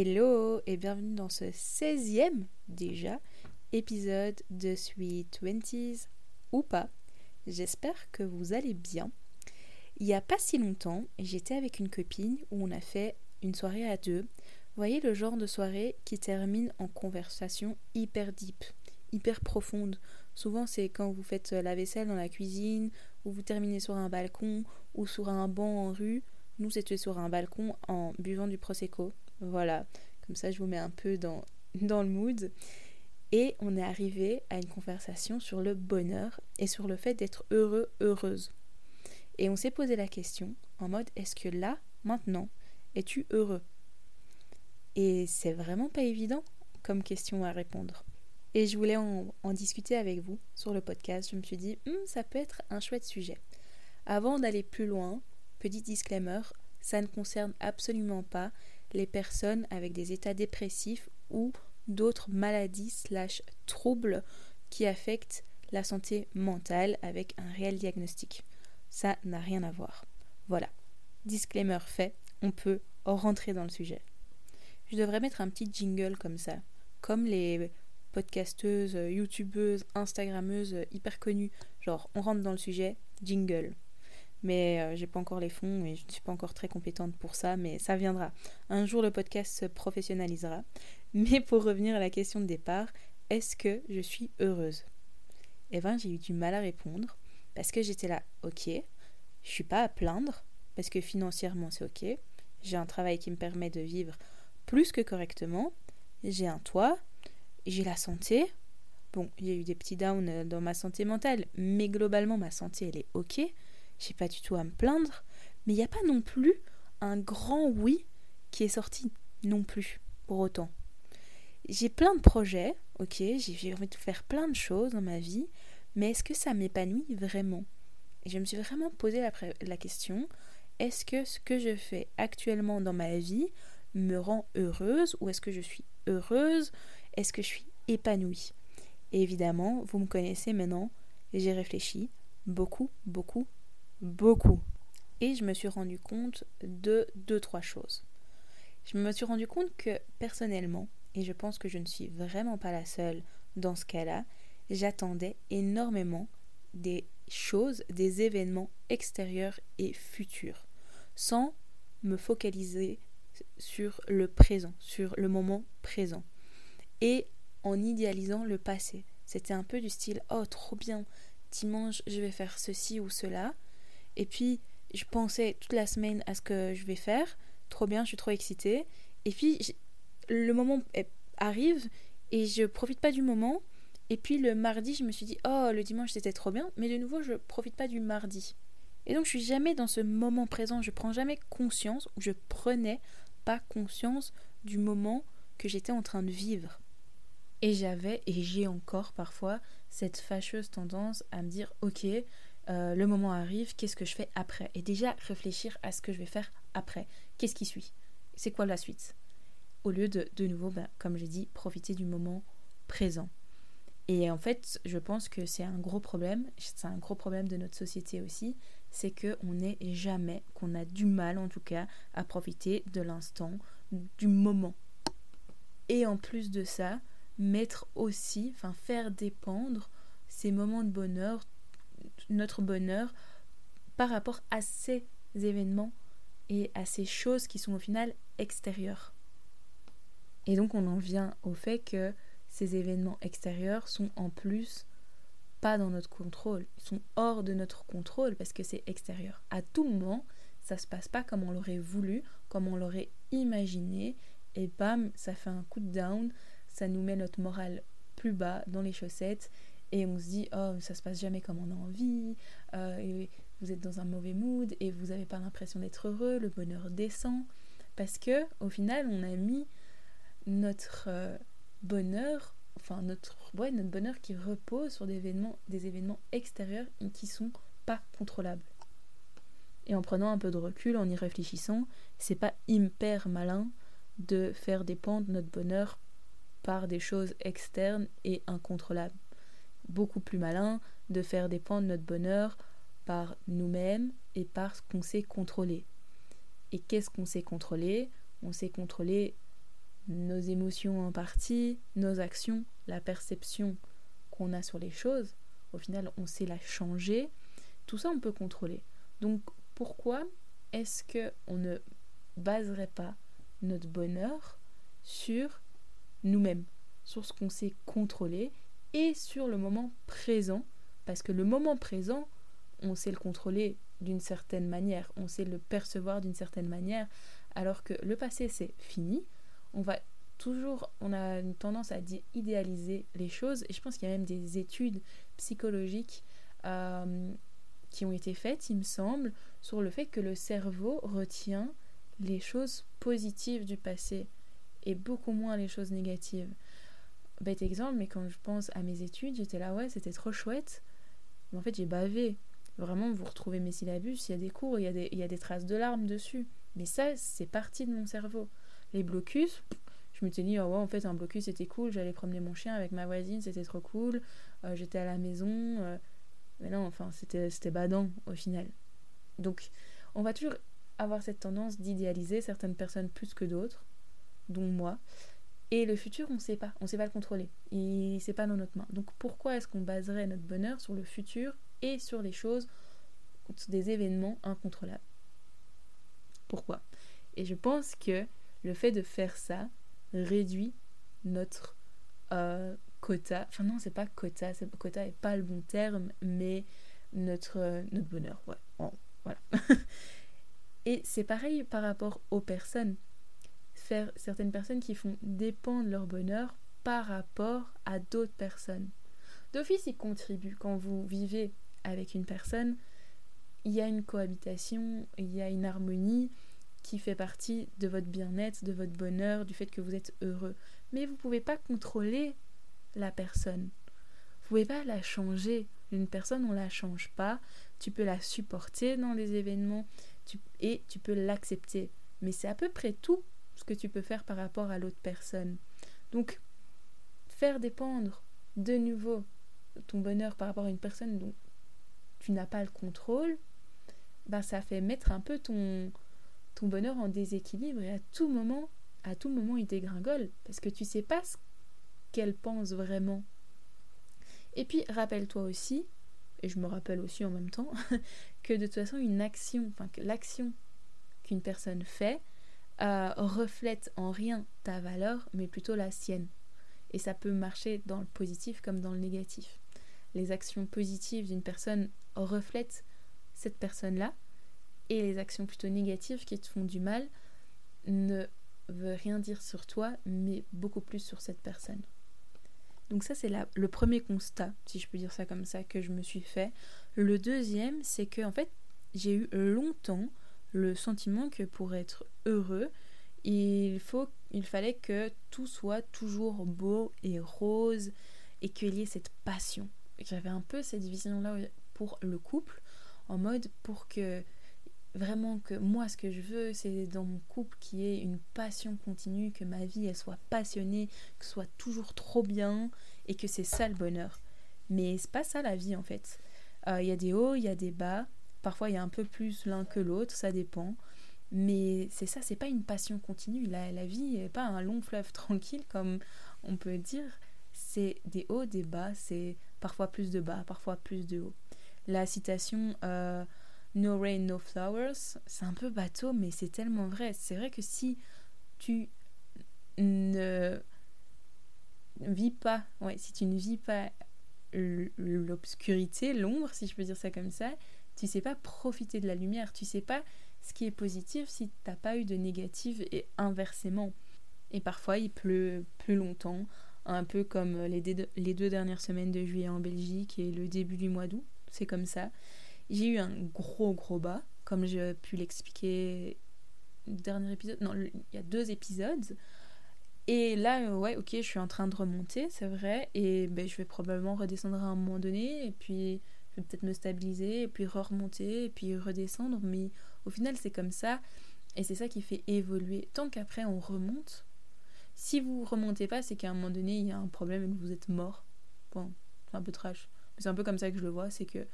Hello et bienvenue dans ce 16e déjà épisode de Sweet Twenties ou pas. J'espère que vous allez bien. Il n'y a pas si longtemps, j'étais avec une copine où on a fait une soirée à deux. Vous voyez le genre de soirée qui termine en conversation hyper deep, hyper profonde. Souvent c'est quand vous faites la vaisselle dans la cuisine, ou vous terminez sur un balcon, ou sur un banc en rue. Nous c'était sur un balcon en buvant du prosecco voilà, comme ça je vous mets un peu dans, dans le mood. Et on est arrivé à une conversation sur le bonheur et sur le fait d'être heureux, heureuse. Et on s'est posé la question en mode est-ce que là, maintenant, es-tu heureux? Et c'est vraiment pas évident comme question à répondre. Et je voulais en, discuter avec vous sur le podcast. Je me suis dit, hmm, ça peut être un chouette sujet. Avant d'aller plus loin, petit disclaimer, ça ne concerne absolument pas les personnes avec des états dépressifs ou d'autres maladies slash troubles qui affectent la santé mentale avec un réel diagnostic. Ça n'a rien à voir. Voilà. Disclaimer fait, on peut rentrer dans le sujet. Je devrais mettre un petit jingle comme ça, comme les podcasteuses, youtubeuses, instagrammeuses hyper connues. Genre, on rentre dans le sujet, jingle mais euh, j'ai pas encore les fonds et je ne suis pas encore très compétente pour ça, mais ça viendra. Un jour le podcast se professionnalisera. Mais pour revenir à la question de départ, est-ce que je suis heureuse? Eh bien, j'ai eu du mal à répondre parce que j'étais là, ok, je suis pas à plaindre parce que financièrement c'est ok, j'ai un travail qui me permet de vivre plus que correctement, j'ai un toit, j'ai la santé. Bon, a eu des petits downs euh, dans ma santé mentale, mais globalement ma santé elle est ok j'ai pas du tout à me plaindre, mais il n'y a pas non plus un grand oui qui est sorti non plus, pour autant. J'ai plein de projets, ok, j'ai envie de faire plein de choses dans ma vie, mais est-ce que ça m'épanouit vraiment? Et je me suis vraiment posé la, question, est-ce que ce que je fais actuellement dans ma vie me rend heureuse ou est-ce que je suis heureuse? Est-ce que je suis épanouie? Et évidemment, vous me connaissez maintenant, j'ai réfléchi beaucoup, beaucoup, beaucoup. Et je me suis rendu compte de deux, trois choses. Je me suis rendu compte que personnellement, et je pense que je ne suis vraiment pas la seule dans ce cas-là, j'attendais énormément des choses, des événements extérieurs et futurs, sans me focaliser sur le présent, sur le moment présent, et en idéalisant le passé. C'était un peu du style Oh, trop bien, dimanche, je vais faire ceci ou cela, et puis, je pensais toute la semaine à ce que je vais faire. Trop bien, je suis trop excitée. Et puis, le moment arrive et je profite pas du moment. Et puis, le mardi, je me suis dit, oh, le dimanche, c'était trop bien. Mais de nouveau, je profite pas du mardi. Et donc, je suis jamais dans ce moment présent. Je prends jamais conscience, ou je prenais pas conscience du moment que j'étais en train de vivre. Et j'avais, et j'ai encore parfois, cette fâcheuse tendance à me dire, ok, euh, le moment arrive, qu'est-ce que je fais après? Et déjà réfléchir à ce que je vais faire après. Qu'est-ce qui suit? C'est quoi la suite? Au lieu de, de nouveau, ben, comme j'ai dit, profiter du moment présent. Et en fait, je pense que c'est un gros problème, c'est un gros problème de notre société aussi, c'est qu'on n'est jamais, qu'on a du mal en tout cas, à profiter de l'instant, du moment. Et en plus de ça, mettre aussi, enfin faire dépendre ces moments de bonheur notre bonheur par rapport à ces événements et à ces choses qui sont au final extérieures. Et donc on en vient au fait que ces événements extérieurs sont en plus pas dans notre contrôle, ils sont hors de notre contrôle parce que c'est extérieur. À tout moment, ça se passe pas comme on l'aurait voulu, comme on l'aurait imaginé, et bam, ça fait un coup de down, ça nous met notre morale plus bas dans les chaussettes, et on se dit oh ça se passe jamais comme on a envie euh, vous êtes dans un mauvais mood et vous n'avez pas l'impression d'être heureux le bonheur descend. Parce que au final on a mis notre euh, bonheur enfin notre ouais, notre bonheur qui repose sur des événements des événements extérieurs qui sont pas contrôlables. Et en prenant un peu de recul en y réfléchissant c'est pas hyper malin de faire dépendre notre bonheur par des choses externes et incontrôlables beaucoup plus malin de faire dépendre notre bonheur par nous-mêmes et par ce qu'on sait contrôler. Et qu'est-ce qu'on sait contrôler? On sait contrôler nos émotions en partie, nos actions, la perception qu'on a sur les choses. Au final, on sait la changer. Tout ça, on peut contrôler. Donc, pourquoi est-ce que on ne baserait pas notre bonheur sur nous-mêmes, sur ce qu'on sait contrôler et sur le moment présent Parce que le moment présent, on sait le contrôler d'une certaine manière, on sait le percevoir d'une certaine manière, alors que le passé c'est fini, on va toujours, on a une tendance à idéaliser les choses, et je pense qu'il y a même des études psychologiques euh, qui ont été faites, il me semble, sur le fait que le cerveau retient les choses positives du passé et beaucoup moins les choses négatives. Bête exemple, mais quand je pense à mes études, j'étais là, ouais, c'était trop chouette. Mais en fait, j'ai bavé. Vraiment, vous retrouvez mes syllabus, il y a des cours, il y a des, traces de larmes dessus. Mais ça, c'est parti de mon cerveau. Les blocus, je me suis dit, oh ouais, en fait, un blocus, c'était cool. J'allais promener mon chien avec ma voisine, c'était trop cool. Euh, j'étais à la maison. Euh, mais non, enfin, c'était badant au final. Donc, on va toujours avoir cette tendance d'idéaliser certaines personnes plus que d'autres, dont moi. Et le futur, on ne sait pas, on ne sait pas le contrôler. Il c'est pas dans notre main. Donc pourquoi est-ce qu'on baserait notre bonheur sur le futur et sur les choses, des événements incontrôlables? Pourquoi? Et je pense que le fait de faire ça réduit notre euh, quota. Enfin non, c'est pas quota, quota est pas le bon terme, mais notre, euh, bonheur. Voilà. Et c'est pareil par rapport aux personnes. Faire certaines personnes qui font dépendre leur bonheur par rapport à d'autres personnes. D'office, ils contribuent. Quand vous vivez avec une personne, il y a une cohabitation, il y a une harmonie qui fait partie de votre bien-être, de votre bonheur, du fait que vous êtes heureux. Mais vous ne pouvez pas contrôler la personne. Vous pouvez pas la changer. Une personne, on la change pas. Tu peux la supporter dans les événements et tu peux l'accepter. Mais c'est à peu près tout ce que tu peux faire par rapport à l'autre personne. Donc, faire dépendre de nouveau ton bonheur par rapport à une personne dont tu n'as pas le contrôle, ben ça fait mettre un peu ton, bonheur en déséquilibre et à tout moment, à tout moment il dégringole parce que tu sais pas ce qu'elle pense vraiment. Et puis rappelle-toi aussi et je me rappelle aussi en même temps, que de toute façon, une action, enfin que l'action qu'une personne fait euh, reflète en rien ta valeur, mais plutôt la sienne. Et ça peut marcher dans le positif comme dans le négatif. Les actions positives d'une personne reflètent cette personne-là, et les actions plutôt négatives qui te font du mal ne veulent rien dire sur toi, mais beaucoup plus sur cette personne. Donc ça, c'est le premier constat, si je peux dire ça comme ça, que je me suis fait. Le deuxième, c'est que en fait, j'ai eu longtemps le sentiment que pour être heureux, il, faut, il fallait que tout soit toujours beau et rose et qu'il y ait cette passion. J'avais un peu cette vision-là pour le couple, en mode pour que vraiment que moi ce que je veux c'est dans mon couple qu'il y ait une passion continue, que ma vie elle soit passionnée, que ce soit toujours trop bien et que c'est ça le bonheur. Mais c'est pas ça la vie en fait. Euh, il y a des hauts, il y a des bas, parfois il y a un peu plus l'un que l'autre, ça dépend. Mais c'est ça, c'est pas une passion continue. La, la vie n'est pas un long fleuve tranquille comme on peut dire. C'est des hauts, des bas, c'est parfois plus de bas, parfois plus de hauts. La citation euh, No rain, no flowers, c'est un peu bateau, mais c'est tellement vrai. C'est vrai que si tu ne vis pas, ouais, si tu ne vis pas l'obscurité, l'ombre, si je peux dire ça comme ça, tu sais pas profiter de la lumière, tu sais pas ce qui est positif si t'as pas eu de négatif et inversement. Et parfois il pleut plus longtemps, un peu comme les, les deux dernières semaines de juillet en Belgique et le début du mois d'août, c'est comme ça. J'ai eu un gros gros bas, comme j'ai pu l'expliquer dernier épisode. Non, il y a deux épisodes. Et là, ouais, ok, je suis en train de remonter, c'est vrai. Et ben, je vais probablement redescendre à un moment donné. Et puis, peut-être me stabiliser. Et puis remonter. Et puis redescendre. Mais au final, c'est comme ça. Et c'est ça qui fait évoluer. Tant qu'après, on remonte. Si vous remontez pas, c'est qu'à un moment donné, il y a un problème et que vous êtes mort. Bon, c'est un peu trash. Mais c'est un peu comme ça que je le vois. C'est que,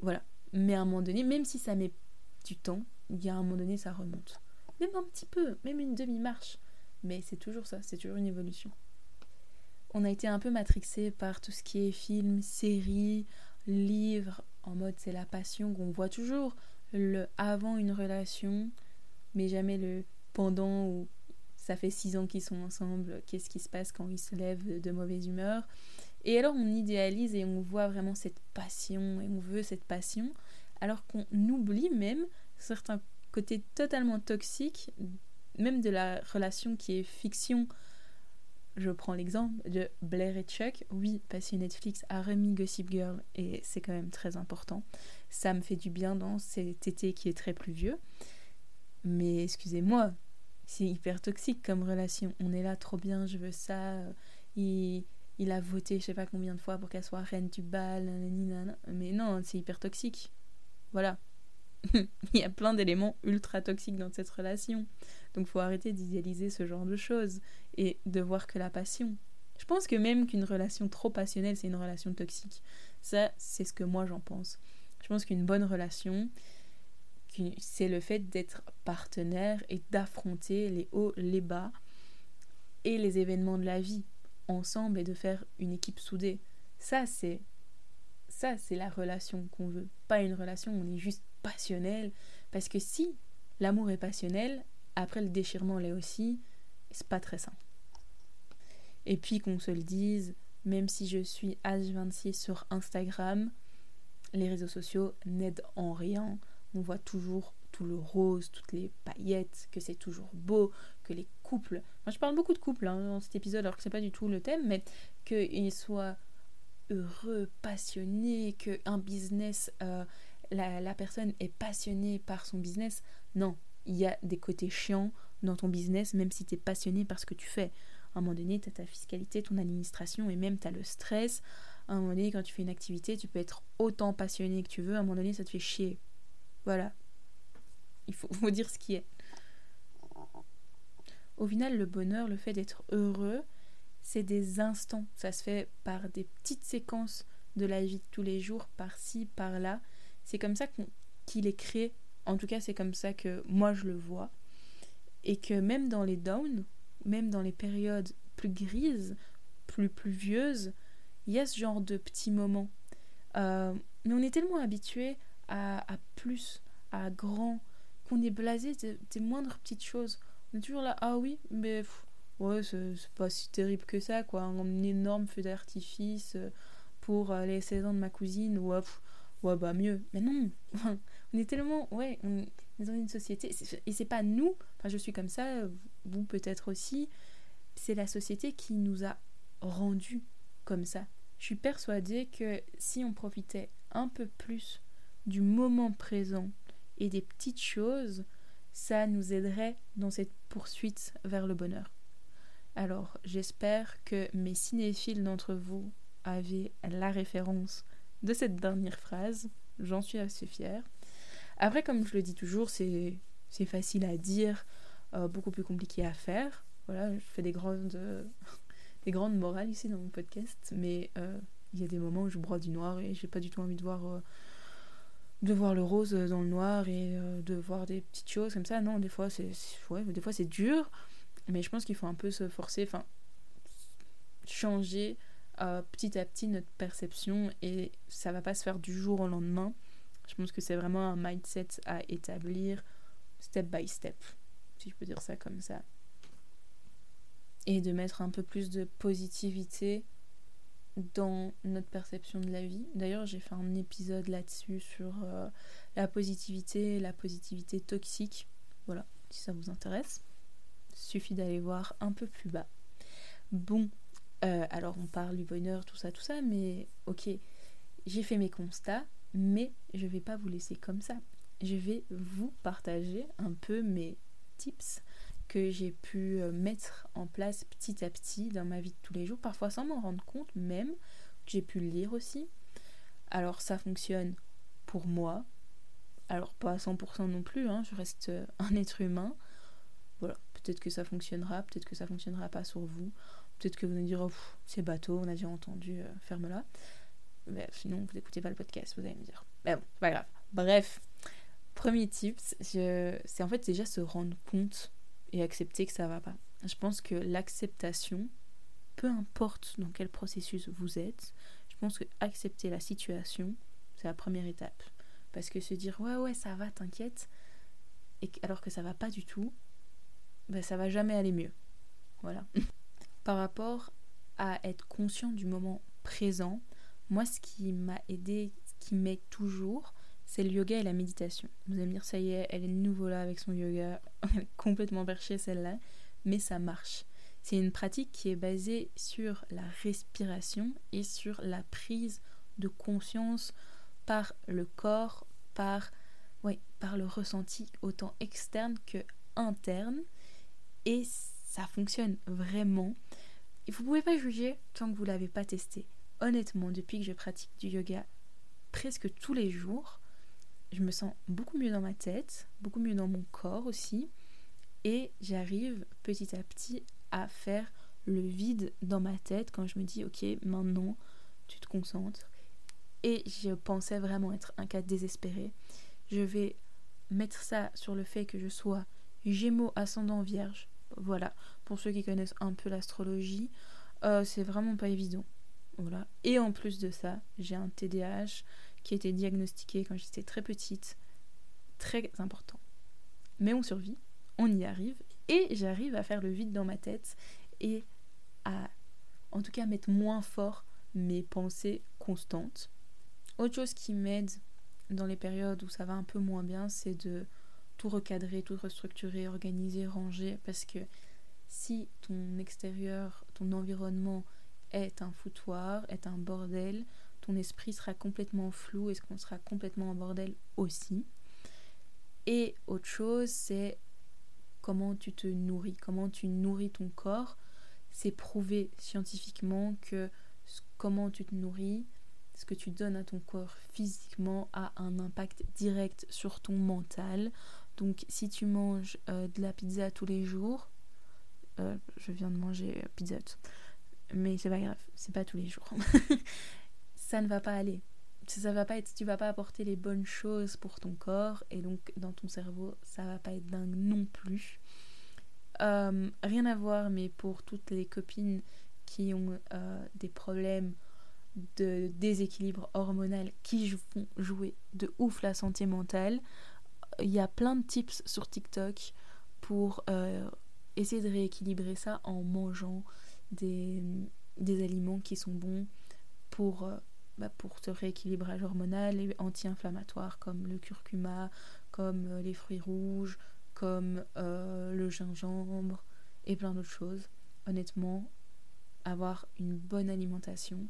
voilà, mais à un moment donné, même si ça met du temps, il y a un moment donné, ça remonte. Même un petit peu, même une demi-marche, mais c'est toujours ça, c'est toujours une évolution. On a été un peu matrixé par tout ce qui est film, série, livre, en mode c'est la passion, qu'on voit toujours le avant une relation, mais jamais le pendant ou ça fait six ans qu'ils sont ensemble, qu'est-ce qui se passe quand ils se lèvent de mauvaise humeur. Et alors on idéalise et on voit vraiment cette passion et on veut cette passion, alors qu'on oublie même certains côtés totalement toxiques, même de la relation qui est fiction. Je prends l'exemple de Blair et Chuck. Oui, parce que Netflix a remis Gossip Girl et c'est quand même très important. Ça me fait du bien dans cet été qui est très pluvieux. Mais excusez-moi, c'est hyper toxique comme relation. On est là trop bien, je veux ça. Il, a voté je sais pas combien de fois pour qu'elle soit reine du bal. Mais non, c'est hyper toxique. Voilà. il y a plein d'éléments ultra toxiques dans cette relation. Donc faut arrêter d'idéaliser ce genre de choses et de voir que la passion. Je pense que même qu'une relation trop passionnelle, c'est une relation toxique. Ça, c'est ce que moi j'en pense. Je pense qu'une bonne relation, c'est le fait d'être partenaire et d'affronter les hauts, les bas et les événements de la vie ensemble et de faire une équipe soudée. Ça, c'est ça, c'est la relation qu'on veut. Pas une relation où on est juste passionnel. Parce que si l'amour est passionnel, après le déchirement l'est aussi, c'est pas très sain. Et puis qu'on se le dise, même si je suis H26 sur Instagram, les réseaux sociaux n'aident en rien. On voit toujours tout le rose, toutes les paillettes, que c'est toujours beau, que les couples. Moi, je parle beaucoup de couples hein, dans cet épisode, alors que c'est pas du tout le thème, mais qu'ils soient heureux, passionnés, qu'un business, euh, la, personne est passionnée par son business. Non, il y a des côtés chiants dans ton business, même si tu es passionné par ce que tu fais. À un moment donné, tu as ta fiscalité, ton administration et même tu as le stress. À un moment donné, quand tu fais une activité, tu peux être autant passionné que tu veux. À un moment donné, ça te fait chier. Voilà. Il faut, faut dire ce qui est. Au final, le bonheur, le fait d'être heureux, c'est des instants. Ça se fait par des petites séquences de la vie de tous les jours, par-ci, par-là. C'est comme ça qu'il est créé. En tout cas, c'est comme ça que moi je le vois. Et que même dans les downs, même dans les périodes plus grises, plus pluvieuses, il y a ce genre de petits moments. Euh, mais on est tellement habitué à, plus, à grand, qu'on est blasé des, moindres petites choses. On est toujours là, ah oui, mais ouais, c'est pas si terrible que ça, quoi. Un énorme feu d'artifice euh, pour euh, les 16 ans de ma cousine, ouais, ouais, bah mieux. Mais non, on est tellement, ouais, on est dans une société, et c'est pas nous, enfin je suis comme ça, vous peut-être aussi, c'est la société qui nous a rendus comme ça. Je suis persuadée que si on profitait un peu plus du moment présent et des petites choses, ça nous aiderait dans cette poursuite vers le bonheur. Alors, j'espère que mes cinéphiles d'entre vous avaient la référence de cette dernière phrase. J'en suis assez fière. Après, comme je le dis toujours, c'est facile à dire, euh, beaucoup plus compliqué à faire. Voilà, je fais des grandes, des grandes morales ici dans mon podcast, mais euh, il y a des moments où je broie du noir et j'ai pas du tout envie de voir, euh, de voir le rose dans le noir et de voir des petites choses comme ça. Non, des fois c'est ouais, des fois c'est dur. Mais je pense qu'il faut un peu se forcer, enfin, changer euh, petit à petit notre perception et ça va pas se faire du jour au lendemain. Je pense que c'est vraiment un mindset à établir step by step, si je peux dire ça comme ça. Et de mettre un peu plus de positivité dans notre perception de la vie. D'ailleurs, j'ai fait un épisode là-dessus sur euh, la positivité, la positivité toxique. Voilà, si ça vous intéresse. Suffit d'aller voir un peu plus bas. Bon, euh, alors on parle du bonheur, tout ça, tout ça, mais ok, j'ai fait mes constats, mais je vais pas vous laisser comme ça. Je vais vous partager un peu mes tips que j'ai pu euh, mettre en place petit à petit dans ma vie de tous les jours, parfois sans m'en rendre compte même, que j'ai pu lire aussi. Alors ça fonctionne pour moi, alors pas à 100% non plus, hein, je reste un être humain, voilà, peut-être que ça fonctionnera, peut-être que ça fonctionnera pas sur vous. Peut-être que vous nous direz, c'est bateau, on a déjà entendu, euh, ferme-la. Mais sinon, vous n'écoutez pas le podcast, vous allez me dire. Mais bon, c'est pas grave. Bref, premier tips, c'est en fait déjà se rendre compte et accepter que ça va pas. je pense que l'acceptation, peu importe dans quel processus vous êtes, je pense que accepter la situation, c'est la première étape. Parce que se dire ouais ouais ça va, t'inquiète, alors que ça va pas du tout, ben ça va jamais aller mieux. Voilà. Par rapport à être conscient du moment présent, moi ce qui m'a aidé, ce qui m'aide toujours, c'est le yoga et la méditation. Vous allez me dire ça y est, elle est nouveau là avec son yoga, complètement perchée celle-là, mais ça marche. C'est une pratique qui est basée sur la respiration et sur la prise de conscience par le corps, par, ouais, par le ressenti autant externe que interne. Et ça fonctionne vraiment. Vous pouvez pas juger tant que vous l'avez pas testé. Honnêtement, depuis que je pratique du yoga presque tous les jours, je me sens beaucoup mieux dans ma tête, beaucoup mieux dans mon corps aussi. Et j'arrive petit à petit à faire le vide dans ma tête quand je me dis ok maintenant tu te concentres et je pensais vraiment être un cas désespéré. Je vais mettre ça sur le fait que je sois Gémeaux ascendant Vierge. Voilà, pour ceux qui connaissent un peu l'astrologie, euh, c'est vraiment pas évident. Voilà. Et en plus de ça, j'ai un TDAH qui a été diagnostiqué quand j'étais très petite. Très important. Mais on survit, on y arrive, et j'arrive à faire le vide dans ma tête et à, en tout cas, mettre moins fort mes pensées constantes autre chose qui m'aide dans les périodes où ça va un peu moins bien, c'est de tout recadrer, tout restructurer, organiser, ranger, parce que si ton extérieur, ton environnement est un foutoir, est un bordel, ton esprit sera complètement flou et qu'on sera complètement en bordel aussi. Et autre chose, c'est comment tu te nourris, comment tu nourris ton corps. C'est prouvé scientifiquement que comment tu te nourris, ce que tu donnes à ton corps physiquement a un impact direct sur ton mental. Donc si tu manges euh, de la pizza tous les jours, euh, je viens de manger pizza, mais c'est pas grave, c'est pas tous les jours. ça ne va pas aller. Ça va pas être, tu vas pas apporter les bonnes choses pour ton corps et donc dans ton cerveau, ça va pas être dingue non plus. Euh, rien à voir, mais pour toutes les copines qui ont des problèmes de déséquilibre hormonal qui font jouer de ouf la santé mentale. Il y a plein de tips sur TikTok pour euh, essayer de rééquilibrer ça en mangeant des, aliments qui sont bons pour, euh, bah pour ce rééquilibrage hormonal et anti-inflammatoire comme le curcuma, comme euh, les fruits rouges, comme le gingembre et plein d'autres choses. Honnêtement, avoir une bonne alimentation,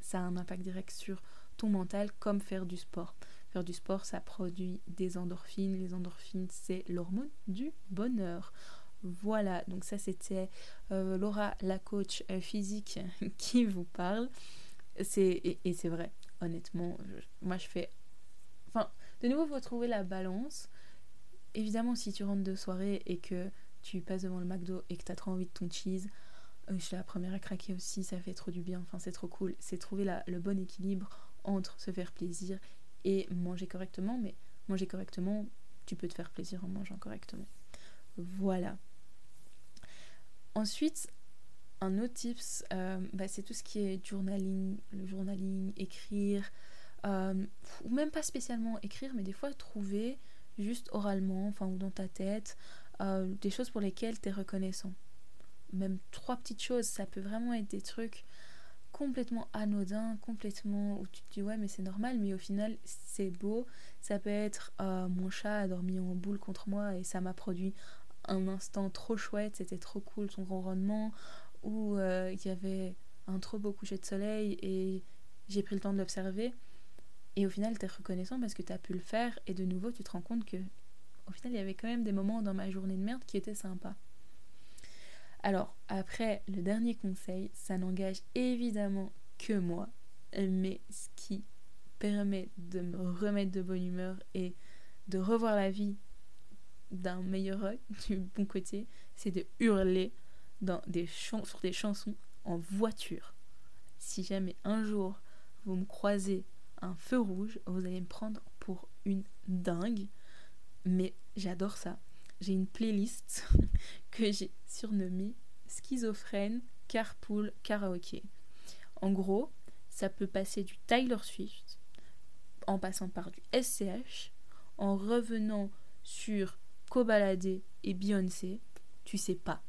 ça a un impact direct sur ton mental, comme faire du sport. Faire du sport, ça produit des endorphines. Les endorphines, c'est l'hormone du bonheur. Voilà, donc ça c'était euh, Laura, la coach euh, physique, qui vous parle. C'est, et, c'est vrai, honnêtement, moi je fais... Enfin, de nouveau, il faut trouver la balance. Évidemment, si tu rentres de soirée et que tu passes devant le McDo et que tu as trop envie de ton cheese, euh, je suis la première à craquer aussi, ça fait trop du bien, enfin c'est trop cool. C'est trouver la, le bon équilibre entre se faire plaisir et manger correctement, mais manger correctement, tu peux te faire plaisir en mangeant correctement. Voilà. Ensuite, un autre tips, euh, bah, c'est tout ce qui est journaling, le journaling, écrire, euh, ou même pas spécialement écrire, mais des fois trouver juste oralement, enfin ou dans ta tête, des choses pour lesquelles tu es reconnaissant même trois petites choses, ça peut vraiment être des trucs complètement anodins, complètement où tu te dis ouais mais c'est normal, mais au final c'est beau. Ça peut être euh, mon chat a dormi en boule contre moi et ça m'a produit un instant trop chouette, c'était trop cool son ronronnement, ou euh, il y avait un trop beau coucher de soleil et j'ai pris le temps de l'observer. Et au final, tu reconnaissant parce que tu as pu le faire et de nouveau, tu te rends compte que au final, il y avait quand même des moments dans ma journée de merde qui étaient sympas. Alors, après, le dernier conseil, ça n'engage évidemment que moi, mais ce qui permet de me remettre de bonne humeur et de revoir la vie d'un meilleur œil, du bon côté, c'est de hurler dans des sur des chansons en voiture. Si jamais un jour vous me croisez un feu rouge, vous allez me prendre pour une dingue, mais j'adore ça. j'ai une playlist que j'ai surnommée Schizophrène Carpool Karaoke. En gros, ça peut passer du Tyler Swift en passant par du SCH, en revenant sur Kobalade et Beyoncé. Tu sais pas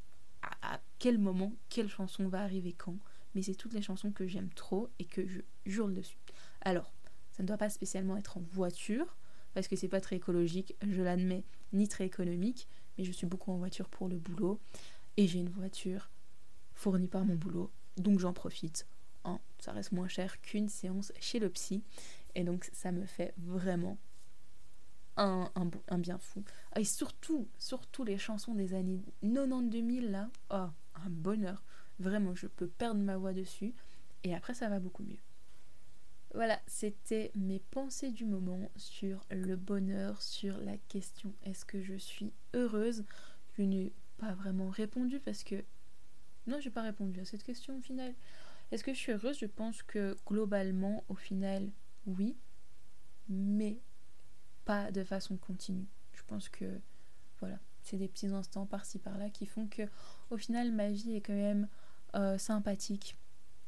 à, quel moment, quelle chanson va arriver quand, mais c'est toutes les chansons que j'aime trop et que je jure dessus. Alors, ça ne doit pas spécialement être en voiture, parce que c'est pas très écologique, je l'admets, ni très économique, mais je suis beaucoup en voiture pour le boulot, et j'ai une voiture fournie par mon boulot, donc j'en profite. Hein, ça reste moins cher qu'une séance chez le psy, et donc ça me fait vraiment un, un, bien fou. Et surtout, surtout les chansons des années 90-2000, là, oh, un bonheur. Vraiment, je peux perdre ma voix dessus, et après ça va beaucoup mieux. Voilà, c'était mes pensées du moment sur le bonheur, sur la question est-ce que je suis heureuse? Je n'ai pas vraiment répondu parce que... Non, j'ai pas répondu à cette question au final. Est-ce que je suis heureuse? Je pense que globalement, au final, oui, mais de façon continue. Je pense que, voilà, c'est des petits instants par-ci par-là qui font que, au final, ma vie est quand même euh, sympathique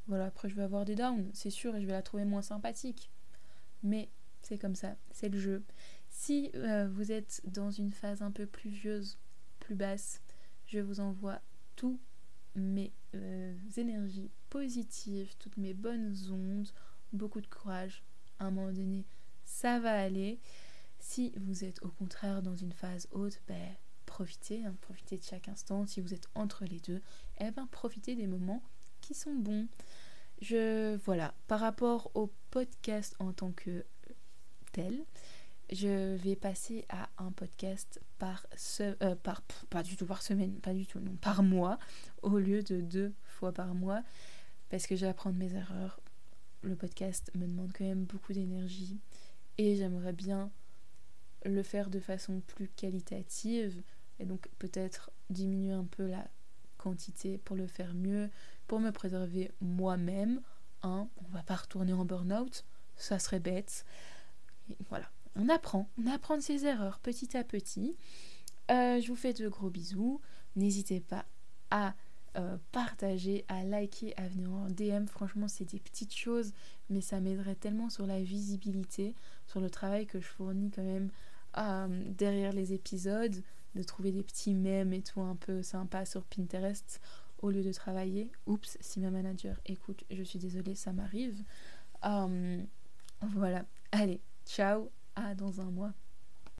voilà, après je vais avoir des downs, c'est sûr, et je vais la trouver moins sympathique. Mais c'est comme ça, c'est le jeu. Si euh, vous êtes dans une phase un peu pluvieuse, plus basse, je vous envoie tous mes euh, énergies positives, toutes mes bonnes ondes, beaucoup de courage. À un moment donné, ça va aller. Si vous êtes au contraire dans une phase haute, ben, profitez, hein, profitez de chaque instant. Si vous êtes entre les deux, eh ben, profitez des moments qui sont bons. Je voilà, par rapport au podcast en tant que tel, je vais passer à un podcast par euh, par pas du tout par semaine, pas du tout non, par mois au lieu de deux fois par mois parce que je vais apprendre mes erreurs. Le podcast me demande quand même beaucoup d'énergie et j'aimerais bien le faire de façon plus qualitative et donc peut-être diminuer un peu la quantité pour le faire mieux, pour me préserver moi-même. Hein, on va pas retourner en burn-out, ça serait bête. voilà, on apprend, on apprend de ses erreurs petit à petit. Euh, je vous fais de gros bisous. N'hésitez pas à euh, partager, à liker, à venir en DM. Franchement, c'est des petites choses, mais ça m'aiderait tellement sur la visibilité, sur le travail que je fournis quand même euh, derrière les épisodes de trouver des petits mèmes et tout un peu sympa sur Pinterest au lieu de travailler. Oups, si ma manager écoute, je suis désolée, ça m'arrive. Euh, voilà, allez, ciao, à dans un mois.